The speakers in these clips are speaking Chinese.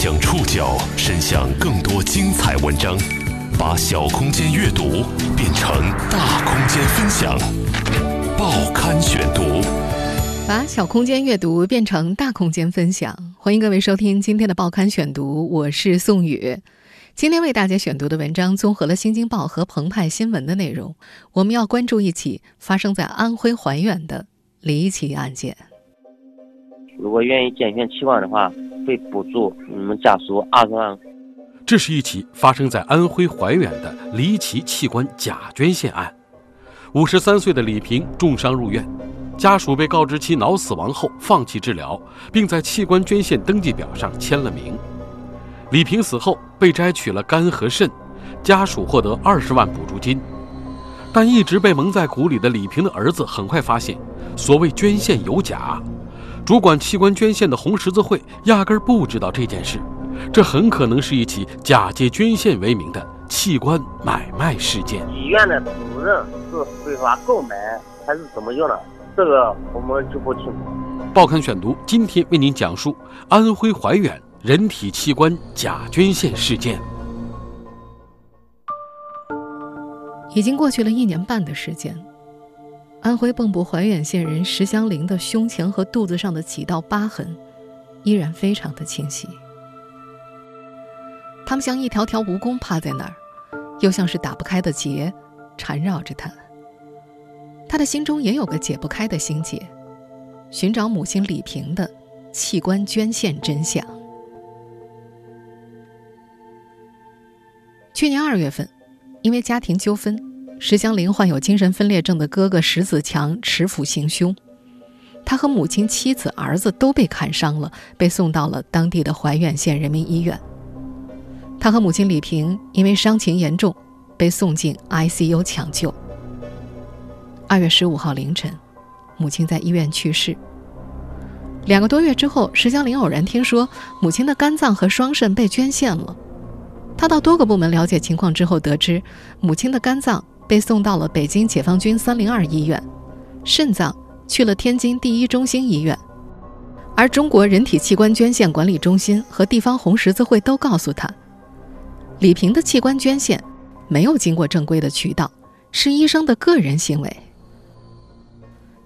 将触角伸向更多精彩文章，把小空间阅读变成大空间分享。报刊选读，把小空间阅读变成大空间分享。欢迎各位收听今天的报刊选读，我是宋宇。今天为大家选读的文章综合了《新京报》和澎湃新闻的内容。我们要关注一起发生在安徽怀远的离奇案件。如果愿意捐献器官的话，会补助你们家属二十万。这是一起发生在安徽怀远的离奇器官假捐献案。五十三岁的李平重伤入院，家属被告知其脑死亡后放弃治疗，并在器官捐献登记表上签了名。李平死后被摘取了肝和肾，家属获得二十万补助金。但一直被蒙在鼓里的李平的儿子很快发现，所谓捐献有假，主管器官捐献的红十字会压根儿不知道这件事，这很可能是一起假借捐献为名的器官买卖事件。医院的主任是非法购买还是怎么样的？这个我们就不清楚。报刊选读今天为您讲述安徽怀远。人体器官假捐献事件已经过去了一年半的时间。安徽蚌埠怀远县人石香林的胸前和肚子上的几道疤痕依然非常的清晰，他们像一条条蜈蚣趴在那儿，又像是打不开的结缠绕着他。他的心中也有个解不开的心结：寻找母亲李萍的器官捐献真相。去年二月份，因为家庭纠纷，石香林患有精神分裂症的哥哥石子强持斧行凶，他和母亲、妻子、儿子都被砍伤了，被送到了当地的怀远县人民医院。他和母亲李萍因为伤情严重，被送进 ICU 抢救。二月十五号凌晨，母亲在医院去世。两个多月之后，石香林偶然听说母亲的肝脏和双肾被捐献了。他到多个部门了解情况之后，得知母亲的肝脏被送到了北京解放军三零二医院，肾脏去了天津第一中心医院，而中国人体器官捐献管理中心和地方红十字会都告诉他，李平的器官捐献没有经过正规的渠道，是医生的个人行为。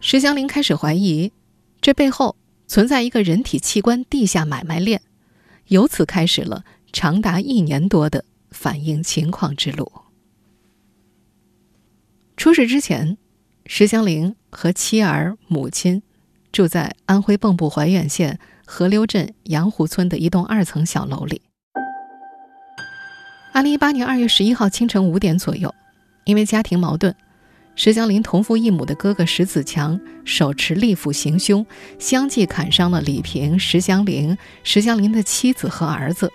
石祥林开始怀疑，这背后存在一个人体器官地下买卖链，由此开始了。长达一年多的反映情况之路。出事之前，石祥林和妻儿、母亲住在安徽蚌埠怀远县河流镇杨湖村的一栋二层小楼里。二零一八年二月十一号清晨五点左右，因为家庭矛盾，石祥林同父异母的哥哥石子强手持利斧行凶，相继砍伤了李平、石祥林、石祥林的妻子和儿子。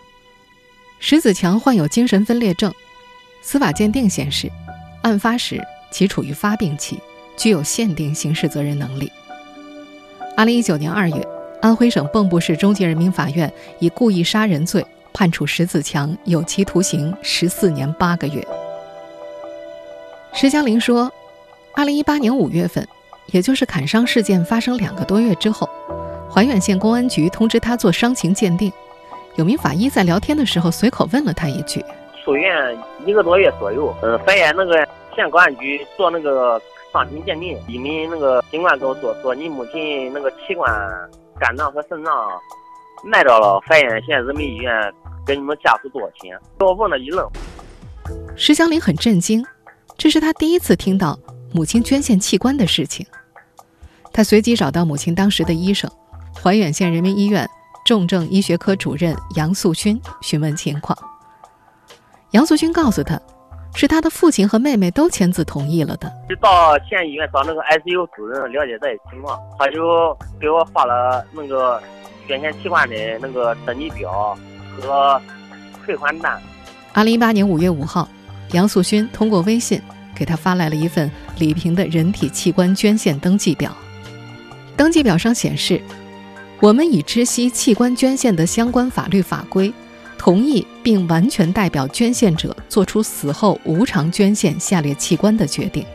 石子强患有精神分裂症，司法鉴定显示，案发时其处于发病期，具有限定刑事责任能力。二零一九年二月，安徽省蚌埠市中级人民法院以故意杀人罪判处石子强有期徒刑十四年八个月。石江林说，二零一八年五月份，也就是砍伤事件发生两个多月之后，怀远县公安局通知他做伤情鉴定。有名法医在聊天的时候随口问了他一句：“出院一个多月左右，呃，怀远那个县公安局做那个伤情鉴定，一名那个警官跟我说，说你母亲那个器官肝脏和肾脏卖到了怀远县人民医院，给你们家属多少钱？”我问了一愣。石祥林很震惊，这是他第一次听到母亲捐献器官的事情。他随即找到母亲当时的医生，怀远县人民医院。重症医学科主任杨素勋询问情况，杨素勋告诉他，是他的父亲和妹妹都签字同意了的。就到县医院找那个 ICU 主任了解这些情况，他就给我发了那个捐献器官的那个登记表和退款单。二零一八年五月五号，杨素勋通过微信给他发来了一份李平的人体器官捐献登记表，登记表上显示。我们已知悉器官捐献的相关法律法规，同意并完全代表捐献者做出死后无偿捐献下列器官的决定。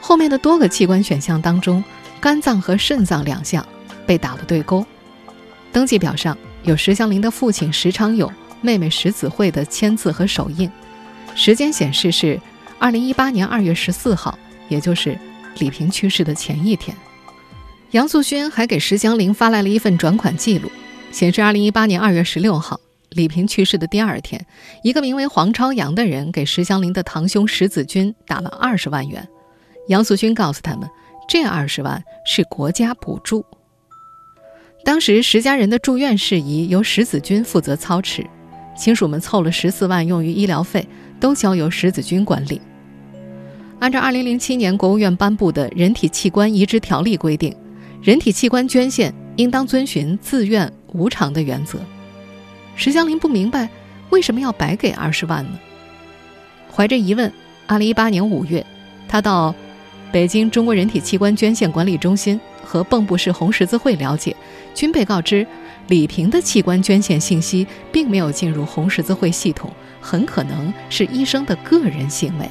后面的多个器官选项当中，肝脏和肾脏两项被打了对勾。登记表上有石祥林的父亲石昌勇、妹妹石子慧的签字和手印，时间显示是二零一八年二月十四号，也就是李平去世的前一天。杨素勋还给石祥林发来了一份转款记录，显示二零一八年二月十六号，李平去世的第二天，一个名为黄朝阳的人给石祥林的堂兄石子军打了二十万元。杨素勋告诉他们，这二十万是国家补助。当时石家人的住院事宜由石子军负责操持，亲属们凑了十四万用于医疗费，都交由石子军管理。按照二零零七年国务院颁布的《人体器官移植条例》规定，人体器官捐献应当遵循自愿无偿的原则。石祥林不明白为什么要白给二十万呢？怀着疑问，二零一八年五月，他到北京中国人体器官捐献管理中心和蚌埠市红十字会了解。均被告知，李平的器官捐献信息并没有进入红十字会系统，很可能是医生的个人行为。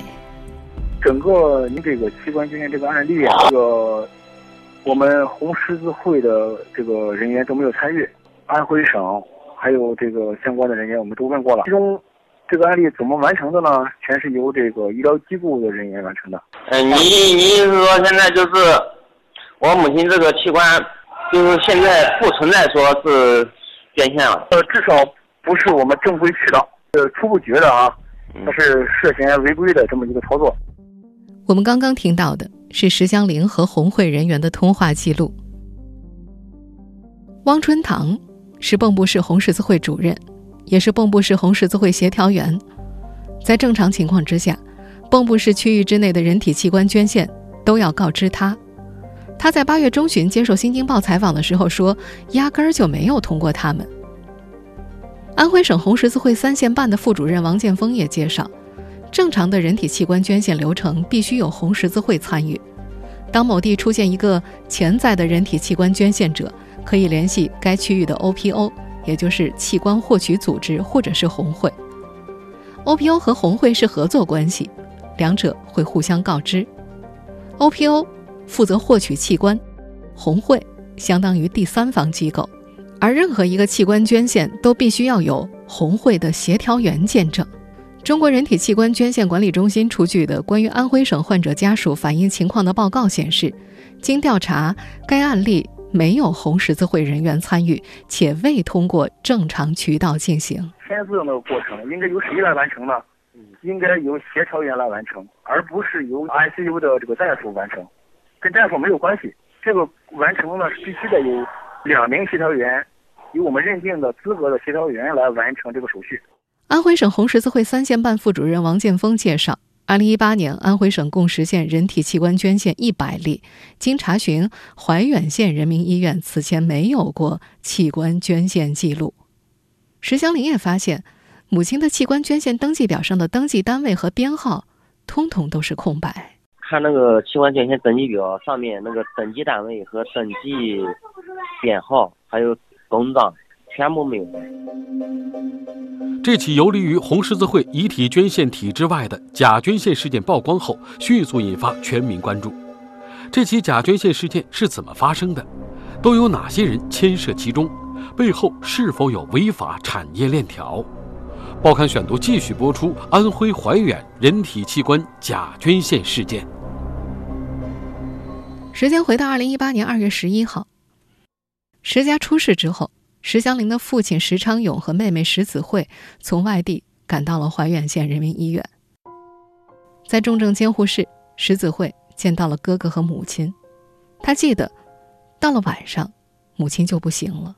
整个你这个器官捐献这个案例啊，这个我们红十字会的这个人员都没有参与，安徽省还有这个相关的人员我们都问过了，其中这个案例怎么完成的呢？全是由这个医疗机构的人员完成的。嗯，你你是说现在就是我母亲这个器官？就是现在不存在说是捐献了，呃，至少不是我们正规渠道，呃，初步觉得啊，它是涉嫌违规的这么一个操作。我们刚刚听到的是石江林和红会人员的通话记录。汪春堂是蚌埠市红十字会主任，也是蚌埠市红十字会协调员。在正常情况之下，蚌埠市区域之内的人体器官捐献都要告知他。他在八月中旬接受《新京报》采访的时候说：“压根儿就没有通过他们。”安徽省红十字会三线办的副主任王建峰也介绍，正常的人体器官捐献流程必须有红十字会参与。当某地出现一个潜在的人体器官捐献者，可以联系该区域的 OPO，也就是器官获取组织或者是红会。OPO 和红会是合作关系，两者会互相告知。OPO。负责获取器官，红会相当于第三方机构，而任何一个器官捐献都必须要有红会的协调员见证。中国人体器官捐献管理中心出具的关于安徽省患者家属反映情况的报告显示，经调查，该案例没有红十字会人员参与，且未通过正常渠道进行签字那个过程，应该由谁来完成呢？应该由协调员来完成，而不是由 ICU 的这个大夫完成。跟大夫没有关系，这个完成呢是必须得有两名协调员，由我们认定的资格的协调员来完成这个手续。安徽省红十字会三线办副主任王建峰介绍，二零一八年安徽省共实现人体器官捐献一百例，经查询，怀远县人民医院此前没有过器官捐献记录。石祥林也发现，母亲的器官捐献登记表上的登记单位和编号，通通都是空白。看那个器官捐献登记表上面那个登记单位和登记编号，还有公章，全部没有。这起游离于红十字会遗体捐献体制外的假捐献事件曝光后，迅速引发全民关注。这起假捐献事件是怎么发生的？都有哪些人牵涉其中？背后是否有违法产业链条？报刊选读继续播出安徽怀远人体器官假捐献事件。时间回到二零一八年二月十一号，石家出事之后，石祥林的父亲石昌勇和妹妹石子慧从外地赶到了怀远县人民医院。在重症监护室，石子慧见到了哥哥和母亲。他记得，到了晚上，母亲就不行了。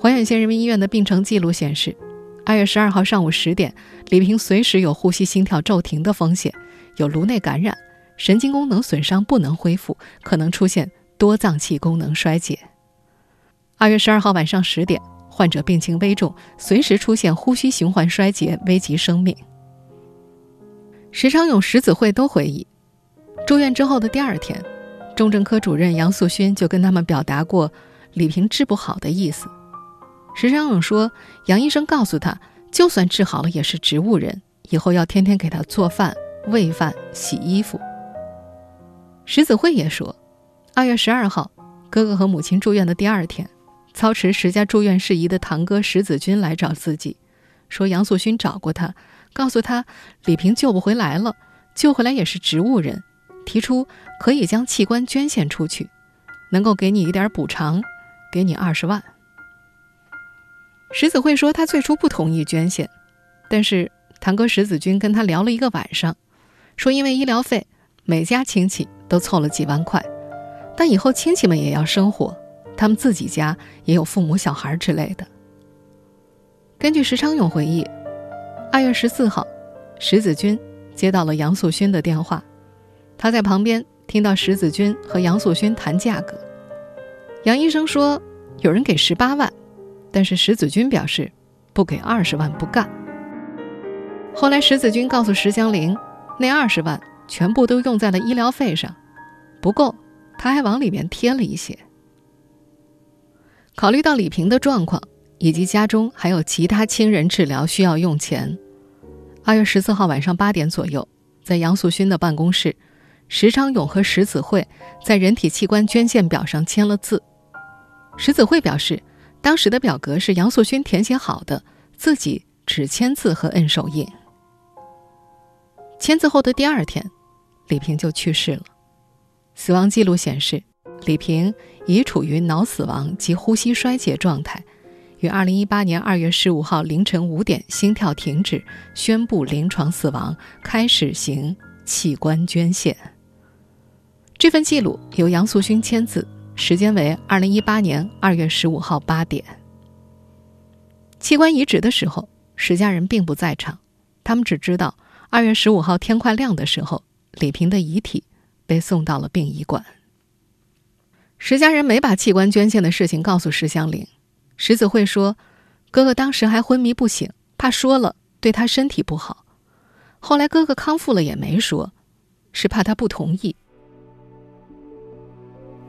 怀远县人民医院的病程记录显示，二月十二号上午十点，李平随时有呼吸、心跳骤停的风险，有颅内感染。神经功能损伤不能恢复，可能出现多脏器功能衰竭。二月十二号晚上十点，患者病情危重，随时出现呼吸循环衰竭，危及生命。石昌勇、石子慧都回忆，住院之后的第二天，重症科主任杨素勋就跟他们表达过李平治不好的意思。石昌勇说，杨医生告诉他，就算治好了也是植物人，以后要天天给他做饭、喂饭、洗衣服。石子慧也说，二月十二号，哥哥和母亲住院的第二天，操持石家住院事宜的堂哥石子军来找自己，说杨素勋找过他，告诉他李平救不回来了，救回来也是植物人，提出可以将器官捐献出去，能够给你一点补偿，给你二十万。石子慧说他最初不同意捐献，但是堂哥石子军跟他聊了一个晚上，说因为医疗费，每家亲戚都凑了几万块，但以后亲戚们也要生活。他们自己家也有父母、小孩之类的。根据石昌勇回忆，二月十四号，石子军接到了杨素勋的电话，他在旁边听到石子军和杨素勋谈价格。杨医生说有人给十八万，但是石子军表示不给二十万不干。后来石子军告诉石江玲，那二十万全部都用在了医疗费上，不够，他还往里面贴了一些。考虑到李平的状况，以及家中还有其他亲人治疗需要用钱，二月十四号晚上八点左右，在杨素勋的办公室，石昌勇和石子慧在人体器官捐献表上签了字。石子慧表示，当时的表格是杨素勋填写好的，自己只签字和摁手印。签字后的第二天，李平就去世了。死亡记录显示。李平已处于脑死亡及呼吸衰竭状态，于二零一八年二月十五号凌晨五点心跳停止，宣布临床死亡，开始行器官捐献。这份记录由杨素勋签字，时间为二零一八年二月十五号八点。器官移植的时候，石家人并不在场，他们只知道二月十五号天快亮的时候，李平的遗体被送到了殡仪馆。石家人没把器官捐献的事情告诉石香玲。石子慧说：“哥哥当时还昏迷不醒，怕说了对他身体不好。后来哥哥康复了也没说，是怕他不同意。”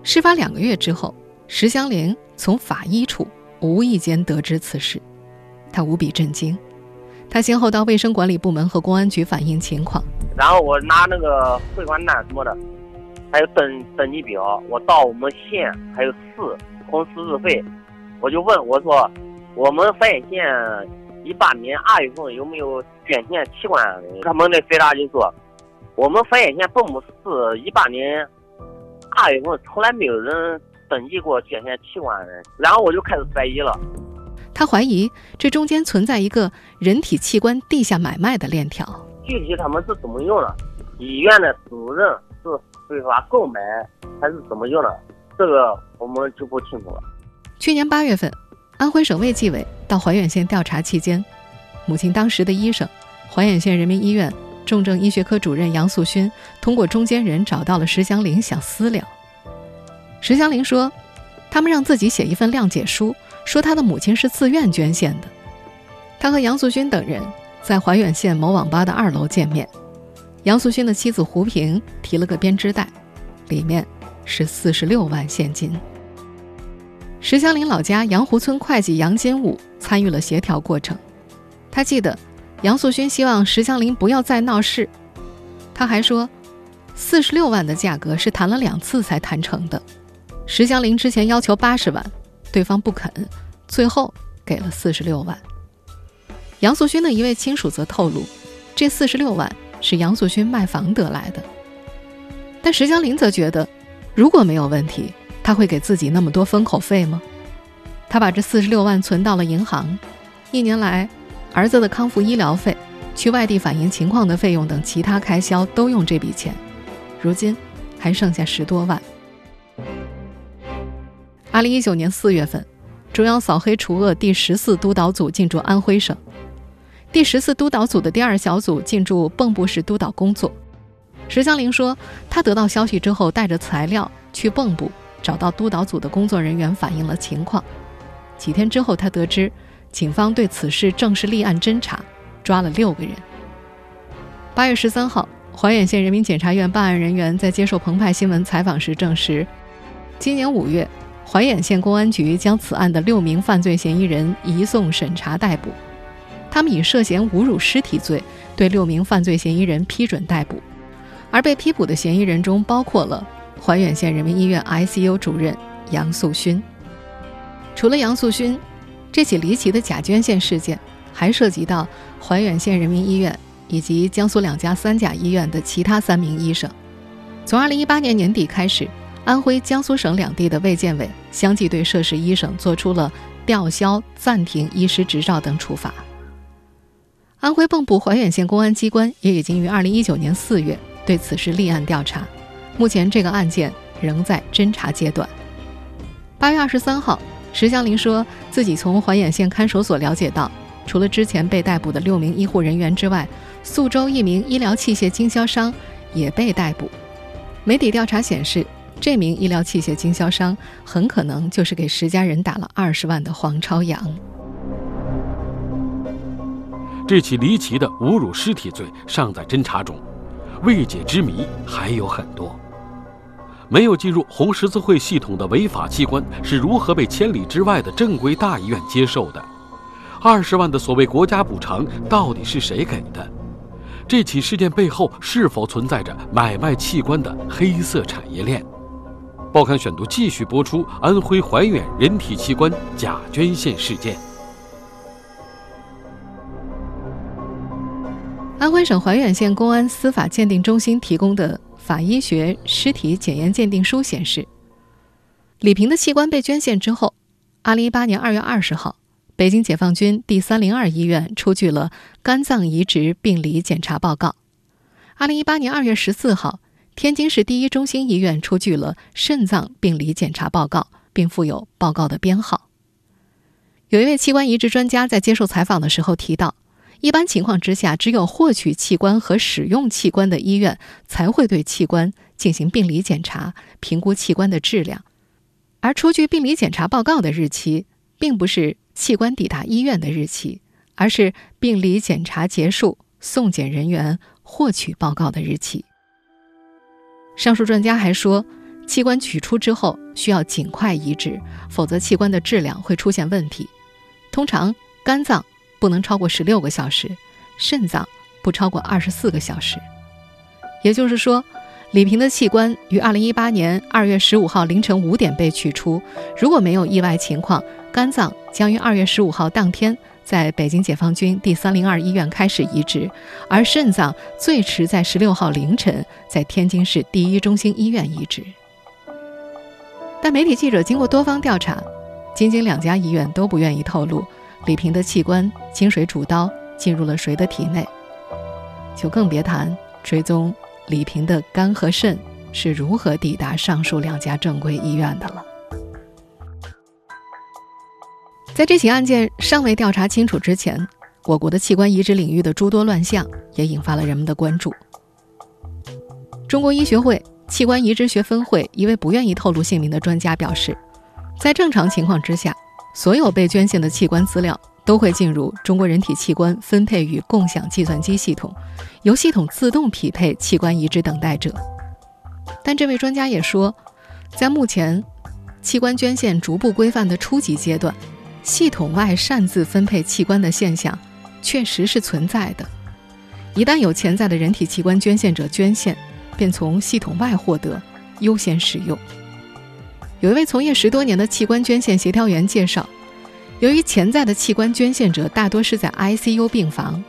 事发两个月之后，石香玲从法医处无意间得知此事，他无比震惊。他先后到卫生管理部门和公安局反映情况，然后我拿那个汇款单什么的。还有登登记表，我到我们县还有市红十字会，我就问我说，我们繁衍县一八年二月份有没有捐献器官？他们的回答就说，我们繁衍县蚌埠市一八年二月份从来没有人登记过捐献器官的。然后我就开始怀疑了，他怀疑这中间存在一个人体器官地下买卖的链条。具体他们是怎么用的？医院的主任是。非法购买还是怎么用的？这个我们就不清楚了。去年八月份，安徽省卫计委到怀远县调查期间，母亲当时的医生，怀远县人民医院重症医学科主任杨素勋，通过中间人找到了石祥林，想私了。石祥林说，他们让自己写一份谅解书，说他的母亲是自愿捐献的。他和杨素勋等人在怀远县某网吧的二楼见面。杨素勋的妻子胡平提了个编织袋，里面是四十六万现金。石祥林老家杨湖村会计杨金武参与了协调过程，他记得杨素勋希望石祥林不要再闹事。他还说，四十六万的价格是谈了两次才谈成的。石祥林之前要求八十万，对方不肯，最后给了四十六万。杨素勋的一位亲属则透露，这四十六万。是杨素勋卖房得来的，但石江林则觉得，如果没有问题，他会给自己那么多封口费吗？他把这四十六万存到了银行，一年来，儿子的康复医疗费、去外地反映情况的费用等其他开销都用这笔钱，如今还剩下十多万。二零一九年四月份，中央扫黑除恶第十四督导组进驻安徽省。第十四督导组的第二小组进驻蚌埠市督导工作。石祥玲说，他得到消息之后，带着材料去蚌埠，找到督导组的工作人员反映了情况。几天之后，他得知警方对此事正式立案侦查，抓了六个人。八月十三号，怀远县人民检察院办案人员在接受澎湃新闻采访时证实，今年五月，怀远县公安局将此案的六名犯罪嫌疑人移送审查逮捕。他们以涉嫌侮辱尸体罪对六名犯罪嫌疑人批准逮捕，而被批捕的嫌疑人中包括了怀远县人民医院 ICU 主任杨素勋。除了杨素勋，这起离奇的假捐献事件还涉及到怀远县人民医院以及江苏两家三甲医院的其他三名医生。从2018年年底开始，安徽、江苏省两地的卫健委相继对涉事医生做出了吊销、暂停医师执照等处罚。安徽蚌埠怀远县公安机关也已经于2019年4月对此事立案调查，目前这个案件仍在侦查阶段。8月23号，石祥林说自己从怀远县看守所了解到，除了之前被逮捕的六名医护人员之外，宿州一名医疗器械经销商也被逮捕。媒体调查显示，这名医疗器械经销商很可能就是给石家人打了二十万的黄朝阳。这起离奇的侮辱尸体罪尚在侦查中，未解之谜还有很多。没有进入红十字会系统的违法器官是如何被千里之外的正规大医院接受的？二十万的所谓国家补偿到底是谁给的？这起事件背后是否存在着买卖器官的黑色产业链？报刊选读继续播出安徽怀远人体器官假捐献事件。安徽省怀远县公安司法鉴定中心提供的法医学尸体检验鉴定书显示，李平的器官被捐献之后，二零一八年二月二十号，北京解放军第三零二医院出具了肝脏移植病理检查报告；二零一八年二月十四号，天津市第一中心医院出具了肾脏病理检查报告，并附有报告的编号。有一位器官移植专家在接受采访的时候提到。一般情况之下，只有获取器官和使用器官的医院才会对器官进行病理检查，评估器官的质量。而出具病理检查报告的日期，并不是器官抵达医院的日期，而是病理检查结束、送检人员获取报告的日期。上述专家还说，器官取出之后需要尽快移植，否则器官的质量会出现问题。通常，肝脏。不能超过十六个小时，肾脏不超过二十四个小时。也就是说，李平的器官于二零一八年二月十五号凌晨五点被取出。如果没有意外情况，肝脏将于二月十五号当天在北京解放军第三零二医院开始移植，而肾脏最迟在十六号凌晨在天津市第一中心医院移植。但媒体记者经过多方调查，仅仅两家医院都不愿意透露。李平的器官经水煮刀进入了谁的体内，就更别谈追踪李平的肝和肾是如何抵达上述两家正规医院的了。在这起案件尚未调查清楚之前，我国的器官移植领域的诸多乱象也引发了人们的关注。中国医学会器官移植学分会一位不愿意透露姓名的专家表示，在正常情况之下。所有被捐献的器官资料都会进入中国人体器官分配与共享计算机系统，由系统自动匹配器官移植等待者。但这位专家也说，在目前器官捐献逐步规范的初级阶段，系统外擅自分配器官的现象确实是存在的。一旦有潜在的人体器官捐献者捐献，便从系统外获得优先使用。有一位从业十多年的器官捐献协调员介绍，由于潜在的器官捐献者大多是在 ICU 病房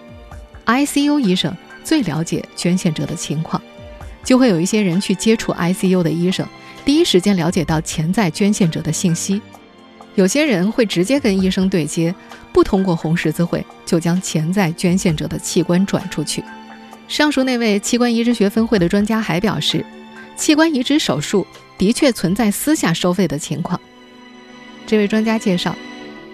，ICU 医生最了解捐献者的情况，就会有一些人去接触 ICU 的医生，第一时间了解到潜在捐献者的信息。有些人会直接跟医生对接，不通过红十字会就将潜在捐献者的器官转出去。上述那位器官移植学分会的专家还表示，器官移植手术。的确存在私下收费的情况。这位专家介绍，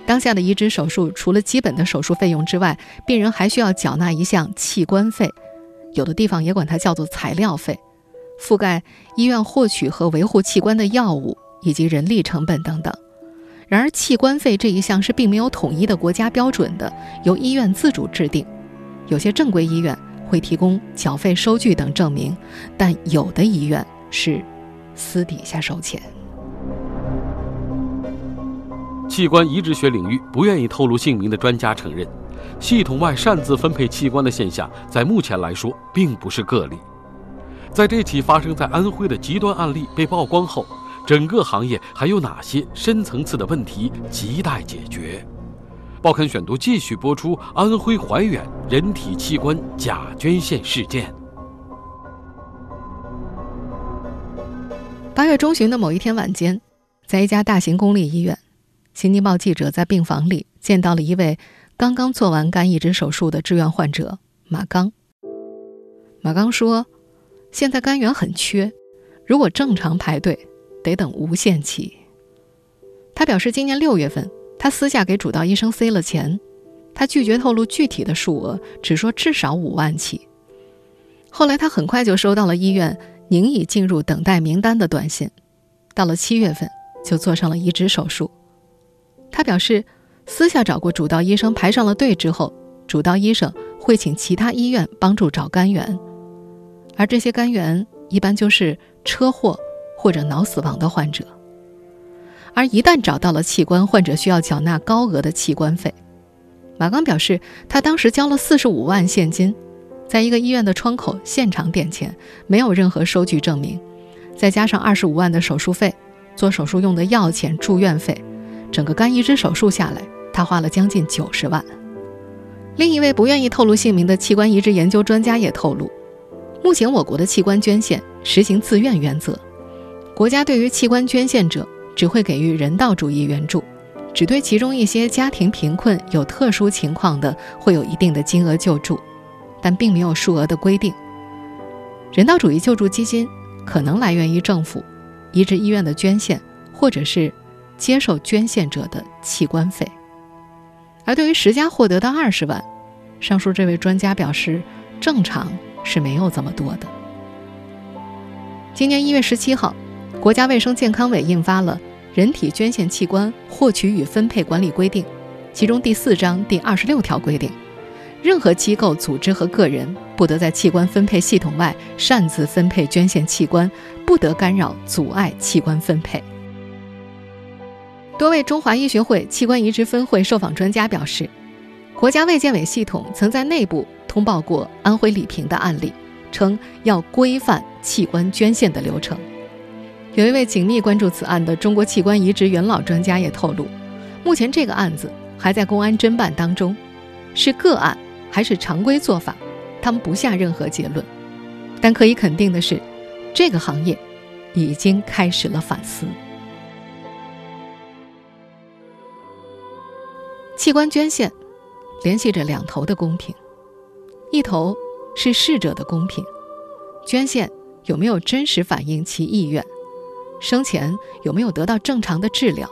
当下的移植手术除了基本的手术费用之外，病人还需要缴纳一项器官费，有的地方也管它叫做材料费，覆盖医院获取和维护器官的药物以及人力成本等等。然而，器官费这一项是并没有统一的国家标准的，由医院自主制定。有些正规医院会提供缴费收据等证明，但有的医院是。私底下收钱。器官移植学领域不愿意透露姓名的专家承认，系统外擅自分配器官的现象，在目前来说并不是个例。在这起发生在安徽的极端案例被曝光后，整个行业还有哪些深层次的问题亟待解决？报刊选读继续播出安徽怀远人体器官假捐献事件。八月中旬的某一天晚间，在一家大型公立医院，《新京报》记者在病房里见到了一位刚刚做完肝移植手术的志愿患者马刚。马刚说：“现在肝源很缺，如果正常排队，得等无限期。”他表示，今年六月份，他私下给主刀医生塞了钱，他拒绝透露具体的数额，只说至少五万起。后来，他很快就收到了医院。您已进入等待名单的短信，到了七月份就做上了移植手术。他表示，私下找过主刀医生排上了队之后，主刀医生会请其他医院帮助找肝源，而这些肝源一般就是车祸或者脑死亡的患者。而一旦找到了器官，患者需要缴纳高额的器官费。马刚表示，他当时交了四十五万现金。在一个医院的窗口现场点钱，没有任何收据证明，再加上二十五万的手术费，做手术用的药钱、住院费，整个肝移植手术下来，他花了将近九十万。另一位不愿意透露姓名的器官移植研究专家也透露，目前我国的器官捐献实行自愿原则，国家对于器官捐献者只会给予人道主义援助，只对其中一些家庭贫困、有特殊情况的会有一定的金额救助。但并没有数额的规定。人道主义救助基金可能来源于政府、移植医院的捐献，或者是接受捐献者的器官费。而对于十家获得的二十万，上述这位专家表示，正常是没有这么多的。今年一月十七号，国家卫生健康委印发了《人体捐献器官获取与分配管理规定》，其中第四章第二十六条规定。任何机构、组织和个人不得在器官分配系统外擅自分配捐献器官，不得干扰、阻碍器官分配。多位中华医学会器官移植分会受访专家表示，国家卫健委系统曾在内部通报过安徽李平的案例，称要规范器官捐献的流程。有一位紧密关注此案的中国器官移植元老专家也透露，目前这个案子还在公安侦办当中，是个案。还是常规做法，他们不下任何结论。但可以肯定的是，这个行业已经开始了反思。器官捐献联系着两头的公平，一头是逝者的公平，捐献有没有真实反映其意愿，生前有没有得到正常的治疗；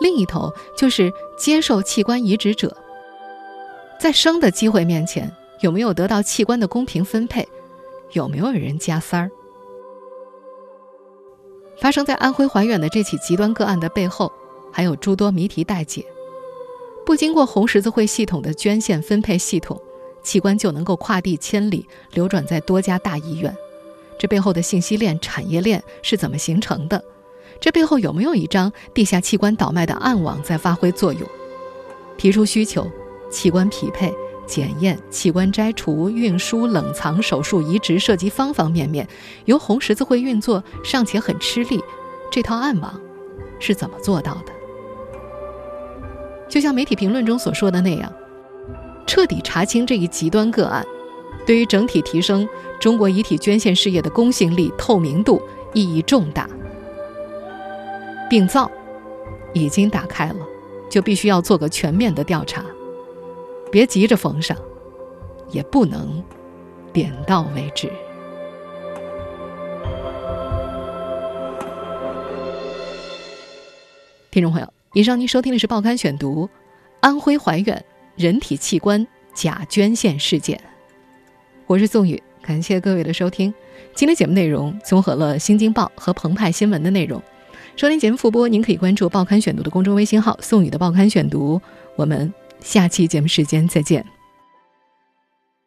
另一头就是接受器官移植者。在生的机会面前，有没有得到器官的公平分配？有没有人加塞儿？发生在安徽怀远的这起极端个案的背后，还有诸多谜题待解。不经过红十字会系统的捐献分配系统，器官就能够跨地千里流转在多家大医院，这背后的信息链、产业链是怎么形成的？这背后有没有一张地下器官倒卖的暗网在发挥作用？提出需求。器官匹配、检验、器官摘除、运输、冷藏、手术、移植，涉及方方面面，由红十字会运作尚且很吃力，这套暗网是怎么做到的？就像媒体评论中所说的那样，彻底查清这一极端个案，对于整体提升中国遗体捐献事业的公信力、透明度意义重大。病灶已经打开了，就必须要做个全面的调查。别急着缝上，也不能点到为止。听众朋友，以上您收听的是《报刊选读》，安徽怀远人体器官假捐献事件。我是宋宇，感谢各位的收听。今天节目内容综合了《新京报》和澎湃新闻的内容。收听节目复播，您可以关注《报刊选读》的公众微信号“宋宇的报刊选读”。我们。下期节目时间再见。